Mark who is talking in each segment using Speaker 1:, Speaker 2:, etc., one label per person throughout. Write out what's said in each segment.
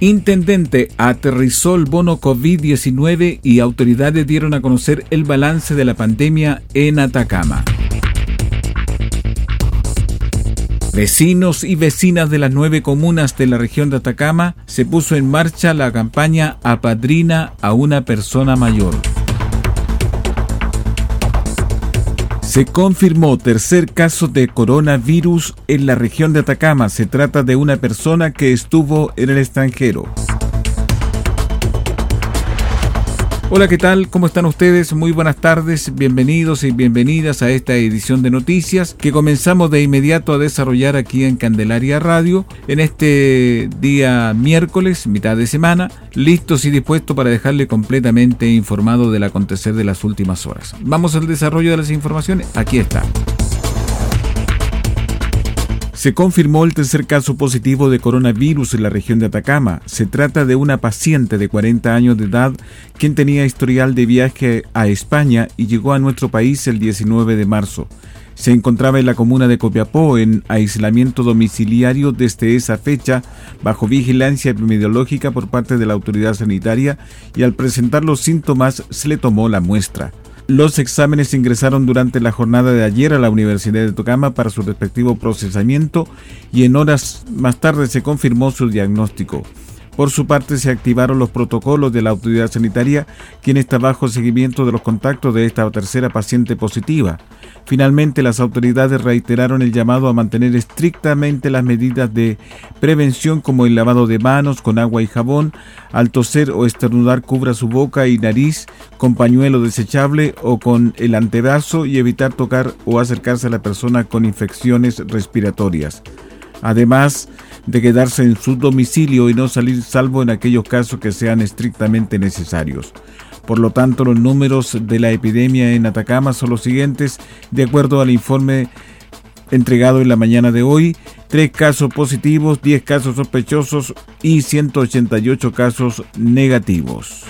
Speaker 1: Intendente aterrizó el bono COVID-19 y autoridades dieron a conocer el balance de la pandemia en Atacama. Vecinos y vecinas de las nueve comunas de la región de Atacama se puso en marcha la campaña Apadrina a una persona mayor. Se confirmó tercer caso de coronavirus en la región de Atacama. Se trata de una persona que estuvo en el extranjero. Hola, ¿qué tal? ¿Cómo están ustedes? Muy buenas tardes, bienvenidos y bienvenidas a esta edición de noticias que comenzamos de inmediato a desarrollar aquí en Candelaria Radio en este día miércoles, mitad de semana, listos y dispuestos para dejarle completamente informado del acontecer de las últimas horas. Vamos al desarrollo de las informaciones, aquí está. Se confirmó el tercer caso positivo de coronavirus en la región de Atacama. Se trata de una paciente de 40 años de edad quien tenía historial de viaje a España y llegó a nuestro país el 19 de marzo. Se encontraba en la comuna de Copiapó en aislamiento domiciliario desde esa fecha bajo vigilancia epidemiológica por parte de la autoridad sanitaria y al presentar los síntomas se le tomó la muestra. Los exámenes ingresaron durante la jornada de ayer a la Universidad de Tocama para su respectivo procesamiento y en horas más tarde se confirmó su diagnóstico. Por su parte, se activaron los protocolos de la autoridad sanitaria, quien está bajo seguimiento de los contactos de esta tercera paciente positiva. Finalmente, las autoridades reiteraron el llamado a mantener estrictamente las medidas de prevención como el lavado de manos con agua y jabón, al toser o estornudar cubra su boca y nariz con pañuelo desechable o con el antebrazo y evitar tocar o acercarse a la persona con infecciones respiratorias. Además, de quedarse en su domicilio y no salir salvo en aquellos casos que sean estrictamente necesarios. Por lo tanto, los números de la epidemia en Atacama son los siguientes, de acuerdo al informe entregado en la mañana de hoy, tres casos positivos, 10 casos sospechosos y 188 casos negativos.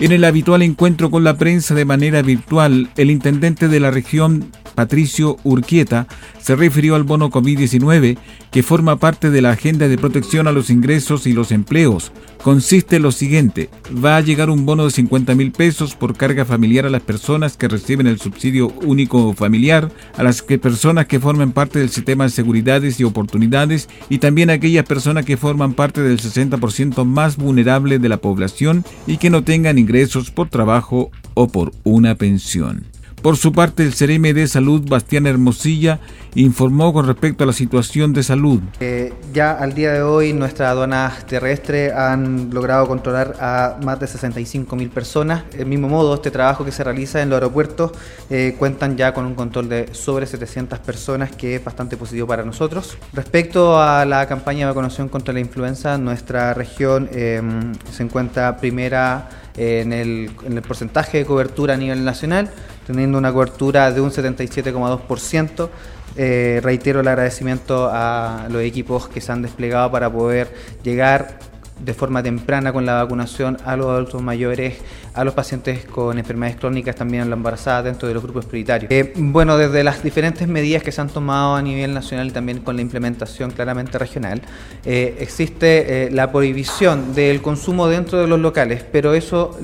Speaker 1: En el habitual encuentro con la prensa de manera virtual, el intendente de la región Patricio Urquieta, se refirió al bono COVID-19, que forma parte de la agenda de protección a los ingresos y los empleos. Consiste en lo siguiente, va a llegar un bono de 50 mil pesos por carga familiar a las personas que reciben el subsidio único familiar, a las personas que forman parte del sistema de seguridades y oportunidades y también a aquellas personas que forman parte del 60% más vulnerable de la población y que no tengan ingresos por trabajo o por una pensión. Por su parte, el CRM de Salud, Bastián Hermosilla, informó con respecto a la situación de salud.
Speaker 2: Eh, ya al día de hoy, nuestras aduanas terrestres han logrado controlar a más de 65 mil personas. Del mismo modo, este trabajo que se realiza en los aeropuertos eh, cuentan ya con un control de sobre 700 personas, que es bastante positivo para nosotros. Respecto a la campaña de vacunación contra la influenza, nuestra región eh, se encuentra primera en el, en el porcentaje de cobertura a nivel nacional, teniendo una cobertura de un 77,2%. Eh, reitero el agradecimiento a los equipos que se han desplegado para poder llegar de forma temprana con la vacunación a los adultos mayores, a los pacientes con enfermedades crónicas, también a la embarazada dentro de los grupos prioritarios. Eh, bueno, desde las diferentes medidas que se han tomado a nivel nacional y también con la implementación claramente regional, eh, existe eh, la prohibición del consumo dentro de los locales, pero eso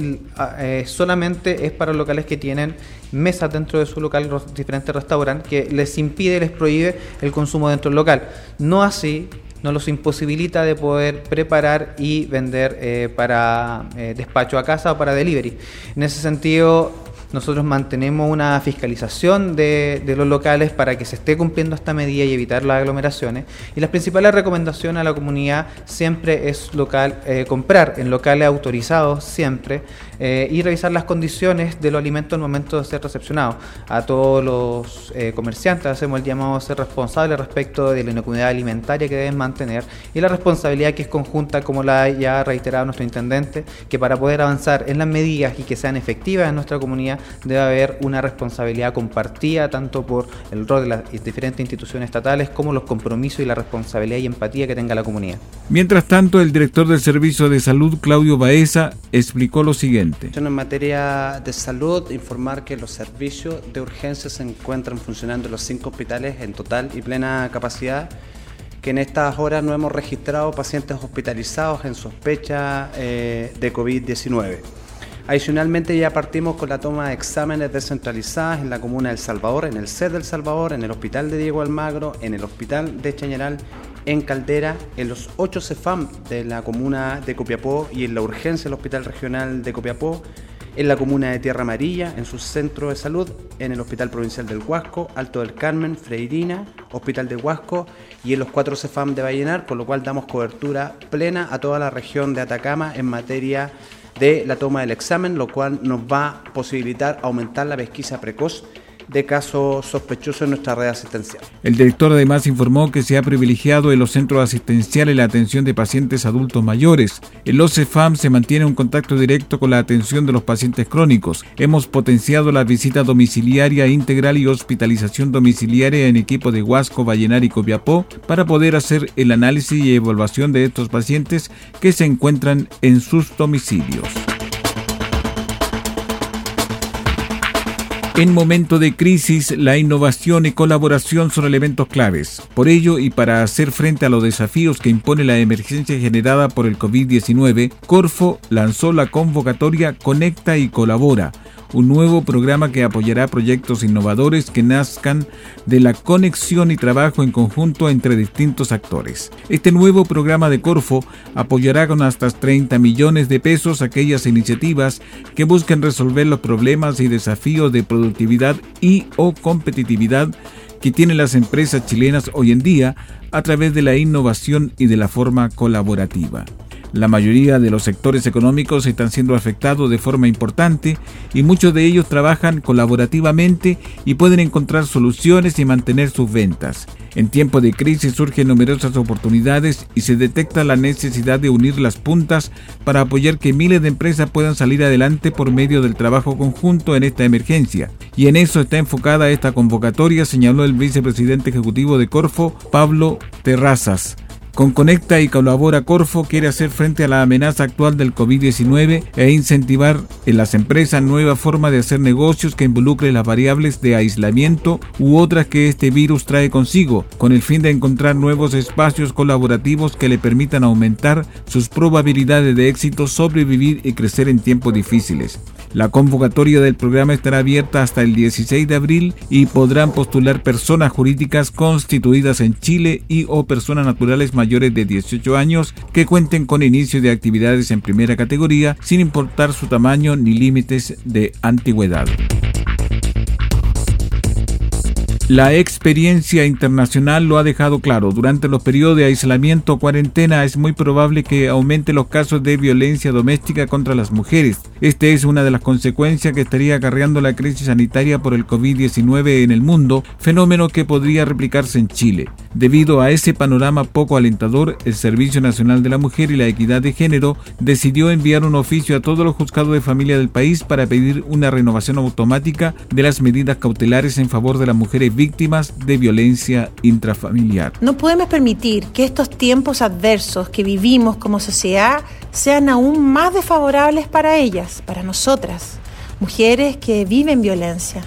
Speaker 2: solamente es para locales que tienen mesas dentro de su local, diferentes restaurantes, que les impide, les prohíbe el consumo dentro del local. No así nos los imposibilita de poder preparar y vender eh, para eh, despacho a casa o para delivery. En ese sentido, nosotros mantenemos una fiscalización de, los locales para que se esté cumpliendo esta medida y evitar las aglomeraciones. Y las principales recomendaciones a la comunidad siempre es local, eh, comprar en locales autorizados siempre eh, y revisar las condiciones de los alimentos al momento de ser recepcionados. A todos los eh, comerciantes hacemos el llamado a ser responsables respecto de la inocuidad alimentaria que deben mantener y la responsabilidad que es conjunta, como la ya ha reiterado nuestro intendente, que para poder avanzar en las medidas y que sean efectivas en nuestra comunidad debe haber una responsabilidad compartida tanto por el rol de las diferentes instituciones estatales como los compromisos y la responsabilidad y empatía que tenga la comunidad.
Speaker 1: Mientras tanto, el director del Servicio de Salud, Claudio Baeza, explicó lo siguiente.
Speaker 3: En materia de salud, informar que los servicios de urgencia se encuentran funcionando en los cinco hospitales en total y plena capacidad que en estas horas no hemos registrado pacientes hospitalizados en sospecha eh, de COVID-19. Adicionalmente ya partimos con la toma de exámenes descentralizadas en la comuna del Salvador, en el CED del Salvador, en el Hospital de Diego Almagro, en el Hospital de Chañaral, en Caldera, en los ocho CEFAM de la comuna de Copiapó y en la urgencia del Hospital Regional de Copiapó, en la comuna de Tierra Amarilla, en su centro de salud, en el Hospital Provincial del Huasco, Alto del Carmen, Freirina, Hospital de Huasco y en los cuatro CEFAM de Vallenar, con lo cual damos cobertura plena a toda la región de Atacama en materia de la toma del examen, lo cual nos va a posibilitar aumentar la pesquisa precoz de casos sospechosos en nuestra red asistencial.
Speaker 1: El director además informó que se ha privilegiado en los centros asistenciales la atención de pacientes adultos mayores. En los CEFAM se mantiene un contacto directo con la atención de los pacientes crónicos. Hemos potenciado la visita domiciliaria integral y hospitalización domiciliaria en equipo de Huasco, Vallenar y Copiapó para poder hacer el análisis y evaluación de estos pacientes que se encuentran en sus domicilios. En momento de crisis, la innovación y colaboración son elementos claves. Por ello, y para hacer frente a los desafíos que impone la emergencia generada por el COVID-19, Corfo lanzó la convocatoria Conecta y Colabora, un nuevo programa que apoyará proyectos innovadores que nazcan de la conexión y trabajo en conjunto entre distintos actores. Este nuevo programa de Corfo apoyará con hasta 30 millones de pesos aquellas iniciativas que busquen resolver los problemas y desafíos de productividad y o competitividad que tienen las empresas chilenas hoy en día a través de la innovación y de la forma colaborativa. La mayoría de los sectores económicos están siendo afectados de forma importante y muchos de ellos trabajan colaborativamente y pueden encontrar soluciones y mantener sus ventas. En tiempos de crisis surgen numerosas oportunidades y se detecta la necesidad de unir las puntas para apoyar que miles de empresas puedan salir adelante por medio del trabajo conjunto en esta emergencia. Y en eso está enfocada esta convocatoria, señaló el vicepresidente ejecutivo de Corfo, Pablo Terrazas. Con Conecta y Colabora Corfo quiere hacer frente a la amenaza actual del COVID-19 e incentivar en las empresas nueva forma de hacer negocios que involucre las variables de aislamiento u otras que este virus trae consigo, con el fin de encontrar nuevos espacios colaborativos que le permitan aumentar sus probabilidades de éxito, sobrevivir y crecer en tiempos difíciles. La convocatoria del programa estará abierta hasta el 16 de abril y podrán postular personas jurídicas constituidas en Chile y o personas naturales mayores de 18 años que cuenten con inicio de actividades en primera categoría sin importar su tamaño ni límites de antigüedad. La experiencia internacional lo ha dejado claro. Durante los periodos de aislamiento o cuarentena es muy probable que aumente los casos de violencia doméstica contra las mujeres. Esta es una de las consecuencias que estaría acarreando la crisis sanitaria por el COVID-19 en el mundo, fenómeno que podría replicarse en Chile. Debido a ese panorama poco alentador, el Servicio Nacional de la Mujer y la Equidad de Género decidió enviar un oficio a todos los juzgados de familia del país para pedir una renovación automática de las medidas cautelares en favor de las mujeres víctimas de violencia intrafamiliar.
Speaker 4: No podemos permitir que estos tiempos adversos que vivimos como sociedad sean aún más desfavorables para ellas, para nosotras, mujeres que viven violencia.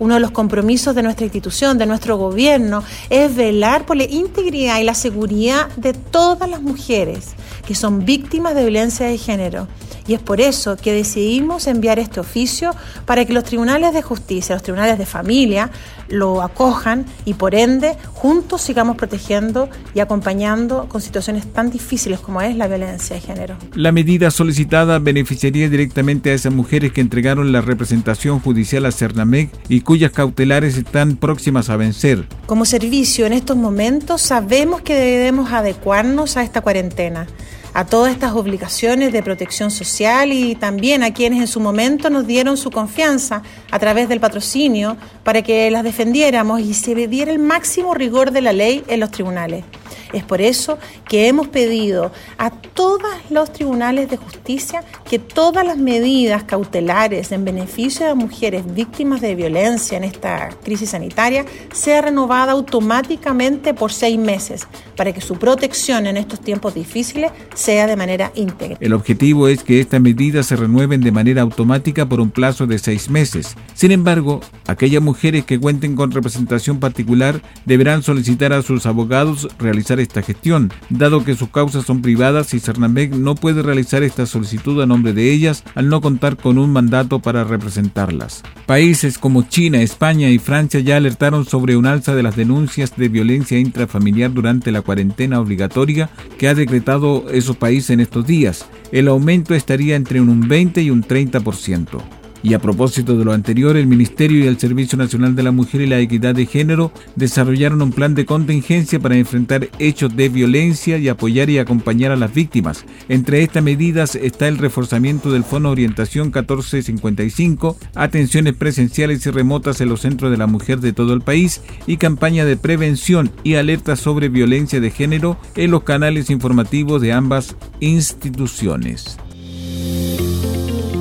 Speaker 4: Uno de los compromisos de nuestra institución, de nuestro gobierno, es velar por la integridad y la seguridad de todas las mujeres que son víctimas de violencia de género Y es por eso que decidimos enviar este oficio para que los tribunales de justicia, los tribunales de familia, lo acojan y por ende juntos sigamos protegiendo y acompañando con situaciones tan difíciles como es la violencia de género.
Speaker 1: La medida solicitada beneficiaría directamente a esas mujeres que entregaron la representación judicial a Cernamec y cuyas cautelares están próximas a vencer.
Speaker 4: Como servicio en estos momentos sabemos que debemos adecuarnos a esta cuarentena a todas estas obligaciones de protección social y también a quienes en su momento nos dieron su confianza a través del patrocinio para que las defendiéramos y se diera el máximo rigor de la ley en los tribunales. Es por eso que hemos pedido a todos los tribunales de justicia que todas las medidas cautelares en beneficio de mujeres víctimas de violencia en esta crisis sanitaria sea renovada automáticamente por seis meses para que su protección en estos tiempos difíciles sea de manera íntegra.
Speaker 1: El objetivo es que estas medidas se renueven de manera automática por un plazo de seis meses. Sin embargo, aquellas mujeres que cuenten con representación particular deberán solicitar a sus abogados realizar esta gestión, dado que sus causas son privadas y Cernamec no puede realizar esta solicitud a nombre de ellas al no contar con un mandato para representarlas. Países como China, España y Francia ya alertaron sobre un alza de las denuncias de violencia intrafamiliar durante la cuarentena obligatoria que ha decretado esos países en estos días. El aumento estaría entre un 20 y un 30%. Y a propósito de lo anterior, el Ministerio y el Servicio Nacional de la Mujer y la Equidad de Género desarrollaron un plan de contingencia para enfrentar hechos de violencia y apoyar y acompañar a las víctimas. Entre estas medidas está el reforzamiento del Fondo Orientación 1455, atenciones presenciales y remotas en los centros de la mujer de todo el país y campaña de prevención y alerta sobre violencia de género en los canales informativos de ambas instituciones.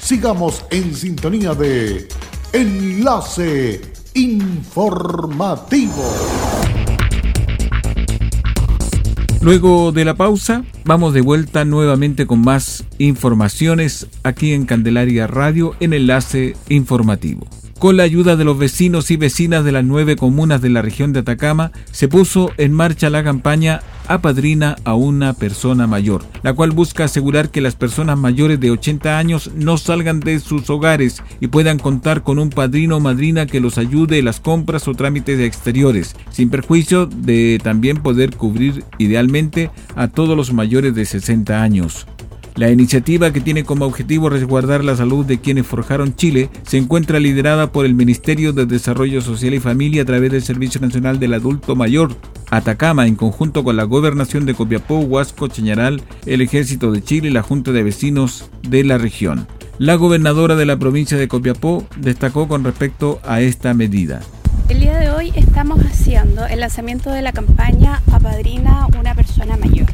Speaker 5: Sigamos en sintonía de Enlace Informativo.
Speaker 1: Luego de la pausa, vamos de vuelta nuevamente con más informaciones aquí en Candelaria Radio en Enlace Informativo. Con la ayuda de los vecinos y vecinas de las nueve comunas de la región de Atacama, se puso en marcha la campaña Apadrina a una persona mayor, la cual busca asegurar que las personas mayores de 80 años no salgan de sus hogares y puedan contar con un padrino o madrina que los ayude en las compras o trámites exteriores, sin perjuicio de también poder cubrir idealmente a todos los mayores de 60 años. La iniciativa que tiene como objetivo resguardar la salud de quienes forjaron Chile se encuentra liderada por el Ministerio de Desarrollo Social y Familia a través del Servicio Nacional del Adulto Mayor, Atacama, en conjunto con la Gobernación de Copiapó, Huasco, Chañaral, el Ejército de Chile y la Junta de Vecinos de la región. La gobernadora de la provincia de Copiapó destacó con respecto a esta medida.
Speaker 6: El día de hoy estamos haciendo el lanzamiento de la campaña Apadrina una persona mayor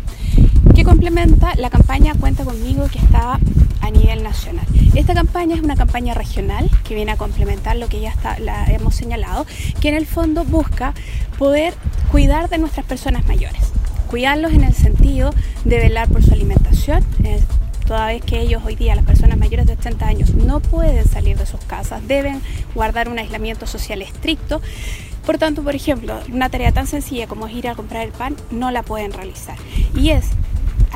Speaker 6: complementa la campaña Cuenta conmigo que está a nivel nacional. Esta campaña es una campaña regional que viene a complementar lo que ya está, la hemos señalado, que en el fondo busca poder cuidar de nuestras personas mayores. Cuidarlos en el sentido de velar por su alimentación, eh, toda vez que ellos hoy día, las personas mayores de 80 años, no pueden salir de sus casas, deben guardar un aislamiento social estricto. Por tanto, por ejemplo, una tarea tan sencilla como es ir a comprar el pan no la pueden realizar. Y es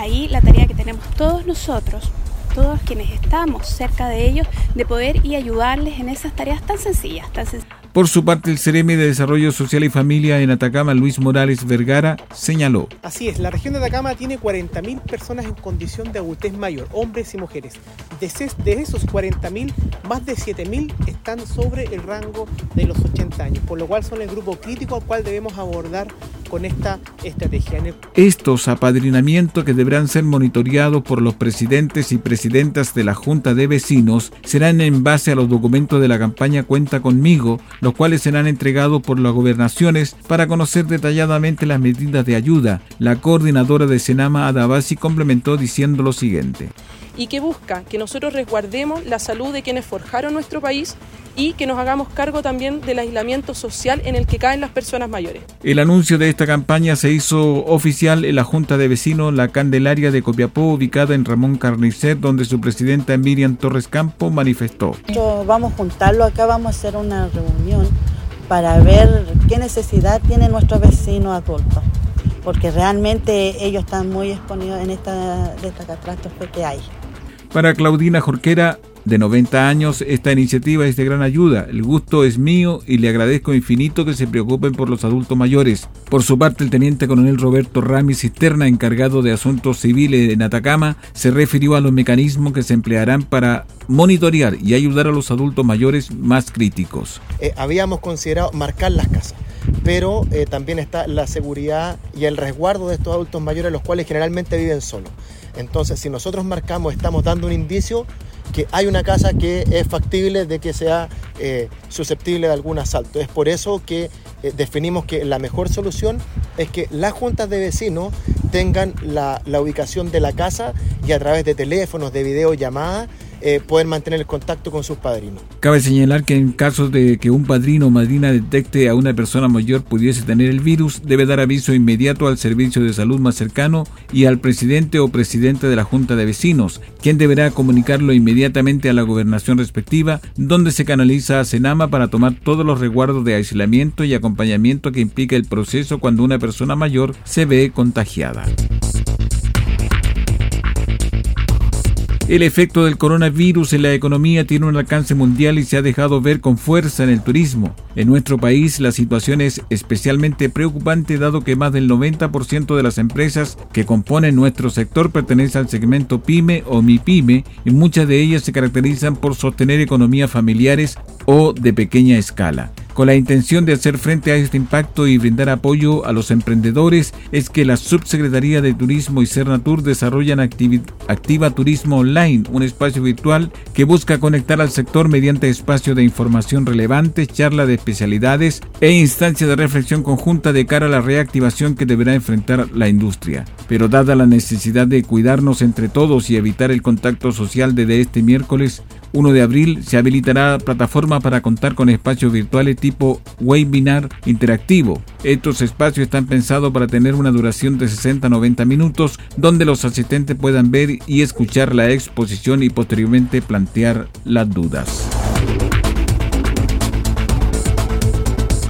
Speaker 6: ahí la tarea que tenemos todos nosotros, todos quienes estamos cerca de ellos, de poder y ayudarles en esas tareas tan sencillas, tan sencillas.
Speaker 1: Por su parte, el Ceremi de Desarrollo Social y Familia en Atacama, Luis Morales Vergara, señaló.
Speaker 7: Así es, la región de Atacama tiene 40.000 personas en condición de adultez mayor, hombres y mujeres. De, esos 40.000, más de 7.000 están sobre el rango de los 80 años, por lo cual son el grupo crítico al cual debemos abordar con esta estrategia.
Speaker 1: Estos apadrinamientos que deberán ser monitoreados por los presidentes y presidentas de la Junta de Vecinos serán en base a los documentos de la campaña Cuenta conmigo, los cuales serán entregados por las gobernaciones para conocer detalladamente las medidas de ayuda. La coordinadora de Senama Adabasi complementó diciendo lo siguiente
Speaker 8: y que busca que nosotros resguardemos la salud de quienes forjaron nuestro país y que nos hagamos cargo también del aislamiento social en el que caen las personas mayores.
Speaker 1: El anuncio de esta campaña se hizo oficial en la Junta de Vecinos La Candelaria de Copiapó, ubicada en Ramón Carnicer, donde su presidenta Miriam Torres Campo manifestó.
Speaker 9: Vamos a juntarlo acá, vamos a hacer una reunión para ver qué necesidad tiene nuestro vecino adulto, porque realmente ellos están muy exponidos en esta, de esta catástrofe que hay.
Speaker 1: Para Claudina Jorquera, de 90 años, esta iniciativa es de gran ayuda. El gusto es mío y le agradezco infinito que se preocupen por los adultos mayores. Por su parte, el teniente coronel Roberto Rami Cisterna, encargado de asuntos civiles en Atacama, se refirió a los mecanismos que se emplearán para monitorear y ayudar a los adultos mayores más críticos.
Speaker 10: Eh, habíamos considerado marcar las casas pero eh, también está la seguridad y el resguardo de estos adultos mayores, los cuales generalmente viven solos. Entonces, si nosotros marcamos, estamos dando un indicio que hay una casa que es factible de que sea eh, susceptible de algún asalto. Es por eso que eh, definimos que la mejor solución es que las juntas de vecinos tengan la, la ubicación de la casa y a través de teléfonos, de videollamadas, eh, poder mantener el contacto con sus padrinos.
Speaker 1: Cabe señalar que en caso de que un padrino o madrina detecte a una persona mayor pudiese tener el virus, debe dar aviso inmediato al servicio de salud más cercano y al presidente o presidente de la Junta de Vecinos, quien deberá comunicarlo inmediatamente a la gobernación respectiva, donde se canaliza a Senama para tomar todos los resguardos de aislamiento y acompañamiento que implica el proceso cuando una persona mayor se ve contagiada. El efecto del coronavirus en la economía tiene un alcance mundial y se ha dejado ver con fuerza en el turismo. En nuestro país la situación es especialmente preocupante dado que más del 90% de las empresas que componen nuestro sector pertenecen al segmento pyme o MIPYME y muchas de ellas se caracterizan por sostener economías familiares o de pequeña escala. Con la intención de hacer frente a este impacto y brindar apoyo a los emprendedores es que la Subsecretaría de Turismo y Cernatur desarrollan Activa Turismo Online, un espacio virtual que busca conectar al sector mediante espacios de información relevantes, charlas de especialidades e instancias de reflexión conjunta de cara a la reactivación que deberá enfrentar la industria. Pero dada la necesidad de cuidarnos entre todos y evitar el contacto social desde este miércoles, 1 de abril se habilitará plataforma para contar con espacios virtuales tipo webinar interactivo. Estos espacios están pensados para tener una duración de 60 a 90 minutos donde los asistentes puedan ver y escuchar la exposición y posteriormente plantear las dudas.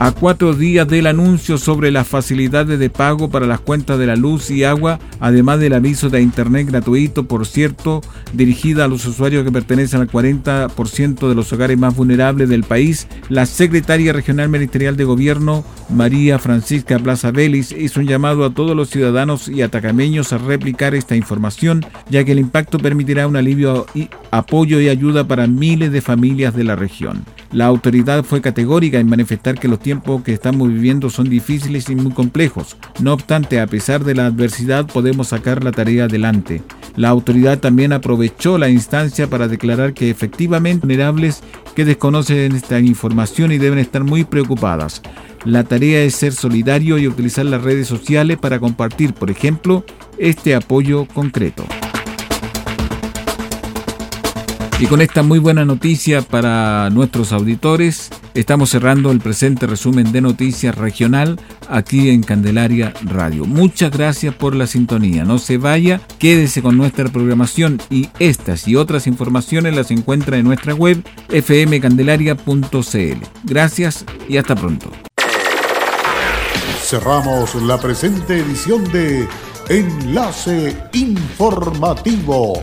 Speaker 1: A cuatro días del anuncio sobre las facilidades de pago para las cuentas de la luz y agua, además del aviso de Internet gratuito, por cierto, dirigida a los usuarios que pertenecen al 40% de los hogares más vulnerables del país, la secretaria regional ministerial de Gobierno, María Francisca Plaza Vélez, hizo un llamado a todos los ciudadanos y atacameños a replicar esta información, ya que el impacto permitirá un alivio y apoyo y ayuda para miles de familias de la región. La autoridad fue categórica en manifestar que los tiempos que estamos viviendo son difíciles y muy complejos. No obstante, a pesar de la adversidad, podemos sacar la tarea adelante. La autoridad también aprovechó la instancia para declarar que efectivamente vulnerables que desconocen esta información y deben estar muy preocupadas. La tarea es ser solidario y utilizar las redes sociales para compartir, por ejemplo, este apoyo concreto. Y con esta muy buena noticia para nuestros auditores, estamos cerrando el presente resumen de noticias regional aquí en Candelaria Radio. Muchas gracias por la sintonía. No se vaya, quédese con nuestra programación y estas y otras informaciones las encuentra en nuestra web fmcandelaria.cl. Gracias y hasta pronto.
Speaker 5: Cerramos la presente edición de Enlace Informativo,